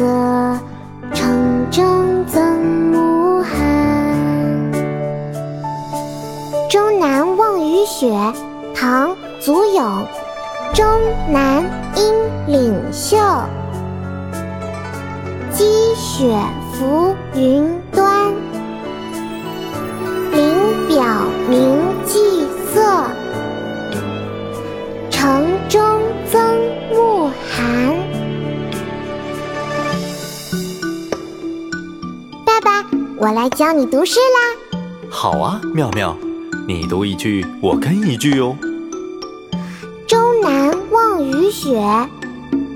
色，城中曾暮寒。《终南望雨雪》唐·祖咏。终南阴岭秀，积雪浮云我来教你读诗啦。好啊，妙妙，你读一句，我跟一句哦。终南望雨雪，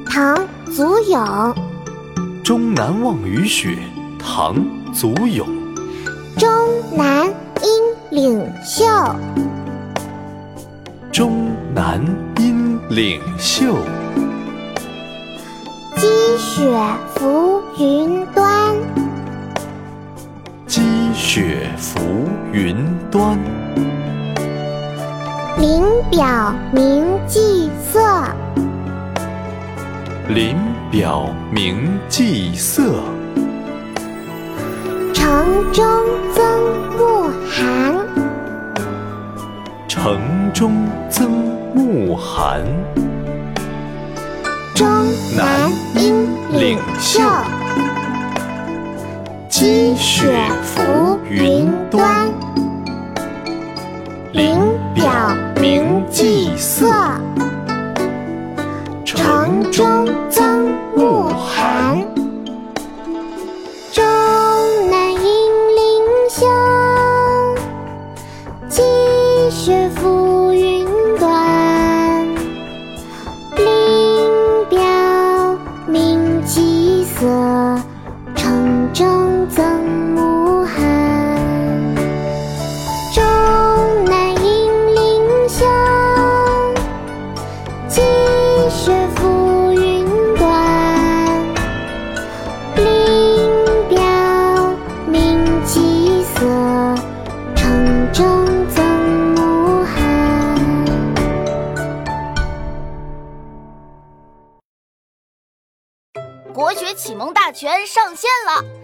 唐·祖咏。终南望雨雪，唐·祖咏。终南阴岭秀，终南阴岭秀。积雪浮云雪浮云端。林表明霁色，林表明霁色。城中增暮寒，城中增暮寒。终南阴岭秀，积雪浮中曾暮寒。终南阴岭秀，积雪浮云端。林表明霁色，城中曾暮寒。国学启蒙大全上线了！